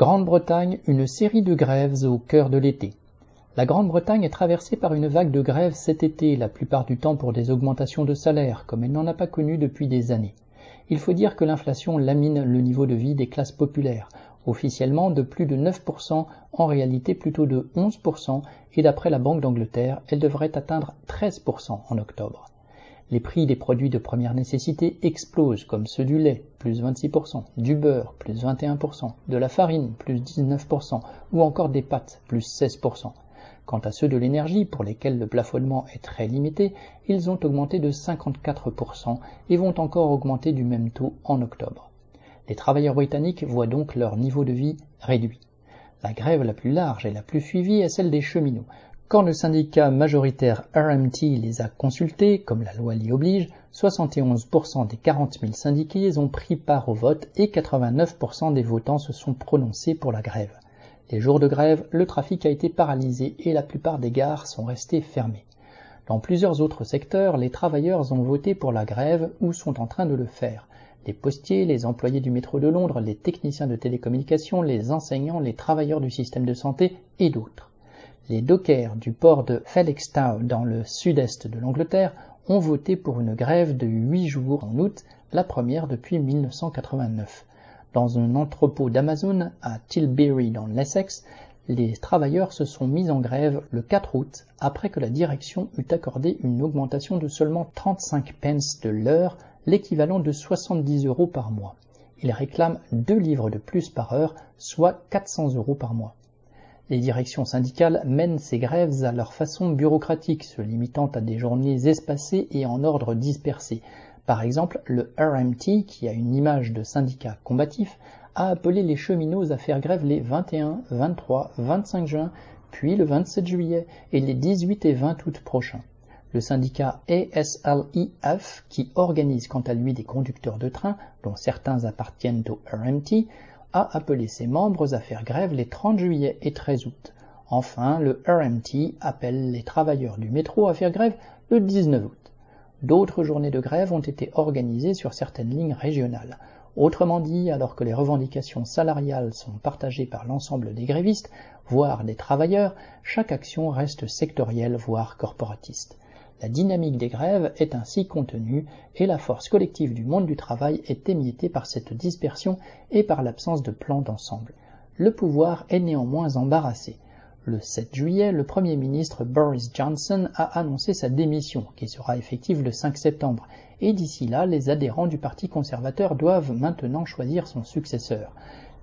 Grande-Bretagne, une série de grèves au cœur de l'été. La Grande-Bretagne est traversée par une vague de grèves cet été, la plupart du temps pour des augmentations de salaire, comme elle n'en a pas connu depuis des années. Il faut dire que l'inflation lamine le niveau de vie des classes populaires, officiellement de plus de 9%, en réalité plutôt de 11%, et d'après la Banque d'Angleterre, elle devrait atteindre 13% en octobre. Les prix des produits de première nécessité explosent, comme ceux du lait, plus 26%, du beurre, plus 21%, de la farine, plus 19%, ou encore des pâtes, plus 16%. Quant à ceux de l'énergie, pour lesquels le plafonnement est très limité, ils ont augmenté de 54% et vont encore augmenter du même taux en octobre. Les travailleurs britanniques voient donc leur niveau de vie réduit. La grève la plus large et la plus suivie est celle des cheminots, quand le syndicat majoritaire RMT les a consultés, comme la loi l'y oblige, 71% des 40 000 syndiqués ont pris part au vote et 89% des votants se sont prononcés pour la grève. Les jours de grève, le trafic a été paralysé et la plupart des gares sont restées fermées. Dans plusieurs autres secteurs, les travailleurs ont voté pour la grève ou sont en train de le faire. Les postiers, les employés du métro de Londres, les techniciens de télécommunications, les enseignants, les travailleurs du système de santé et d'autres. Les dockers du port de Felixstowe dans le sud-est de l'Angleterre ont voté pour une grève de huit jours en août, la première depuis 1989. Dans un entrepôt d'Amazon à Tilbury dans l'Essex, les travailleurs se sont mis en grève le 4 août après que la direction eut accordé une augmentation de seulement 35 pence de l'heure, l'équivalent de 70 euros par mois. Ils réclament deux livres de plus par heure, soit 400 euros par mois. Les directions syndicales mènent ces grèves à leur façon bureaucratique, se limitant à des journées espacées et en ordre dispersé. Par exemple, le RMT, qui a une image de syndicat combatif, a appelé les cheminots à faire grève les 21, 23, 25 juin, puis le 27 juillet et les 18 et 20 août prochains. Le syndicat ASLIF, qui organise quant à lui des conducteurs de train, dont certains appartiennent au RMT, a appelé ses membres à faire grève les 30 juillet et 13 août. Enfin, le RMT appelle les travailleurs du métro à faire grève le 19 août. D'autres journées de grève ont été organisées sur certaines lignes régionales. Autrement dit, alors que les revendications salariales sont partagées par l'ensemble des grévistes, voire des travailleurs, chaque action reste sectorielle, voire corporatiste. La dynamique des grèves est ainsi contenue et la force collective du monde du travail est émiettée par cette dispersion et par l'absence de plan d'ensemble. Le pouvoir est néanmoins embarrassé. Le 7 juillet, le Premier ministre Boris Johnson a annoncé sa démission, qui sera effective le 5 septembre, et d'ici là, les adhérents du Parti conservateur doivent maintenant choisir son successeur.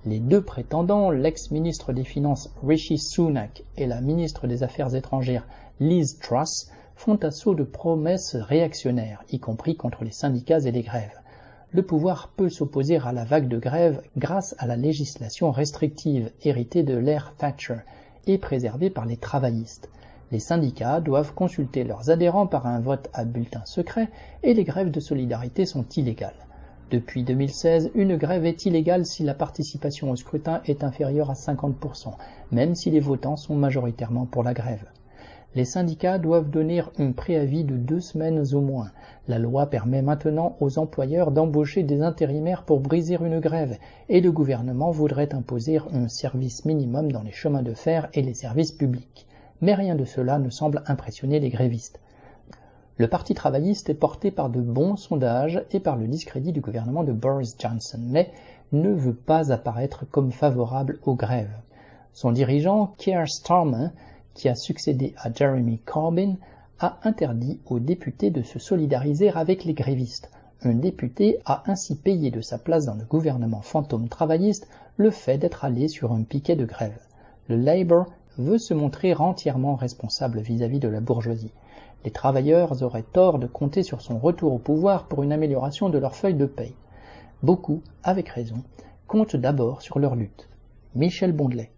Les deux prétendants, l'ex-ministre des Finances Rishi Sunak et la ministre des Affaires étrangères Liz Truss, font assaut de promesses réactionnaires, y compris contre les syndicats et les grèves. Le pouvoir peut s'opposer à la vague de grève grâce à la législation restrictive héritée de l'ère Thatcher et préservée par les travaillistes. Les syndicats doivent consulter leurs adhérents par un vote à bulletin secret et les grèves de solidarité sont illégales. Depuis 2016, une grève est illégale si la participation au scrutin est inférieure à 50%, même si les votants sont majoritairement pour la grève. Les syndicats doivent donner un préavis de deux semaines au moins. La loi permet maintenant aux employeurs d'embaucher des intérimaires pour briser une grève, et le gouvernement voudrait imposer un service minimum dans les chemins de fer et les services publics. Mais rien de cela ne semble impressionner les grévistes. Le Parti travailliste est porté par de bons sondages et par le discrédit du gouvernement de Boris Johnson, mais ne veut pas apparaître comme favorable aux grèves. Son dirigeant, Keir Starmer, qui a succédé à Jeremy Corbyn, a interdit aux députés de se solidariser avec les grévistes. Un député a ainsi payé de sa place dans le gouvernement fantôme travailliste le fait d'être allé sur un piquet de grève. Le Labour veut se montrer entièrement responsable vis-à-vis -vis de la bourgeoisie. Les travailleurs auraient tort de compter sur son retour au pouvoir pour une amélioration de leur feuille de paye. Beaucoup, avec raison, comptent d'abord sur leur lutte. Michel Bondelet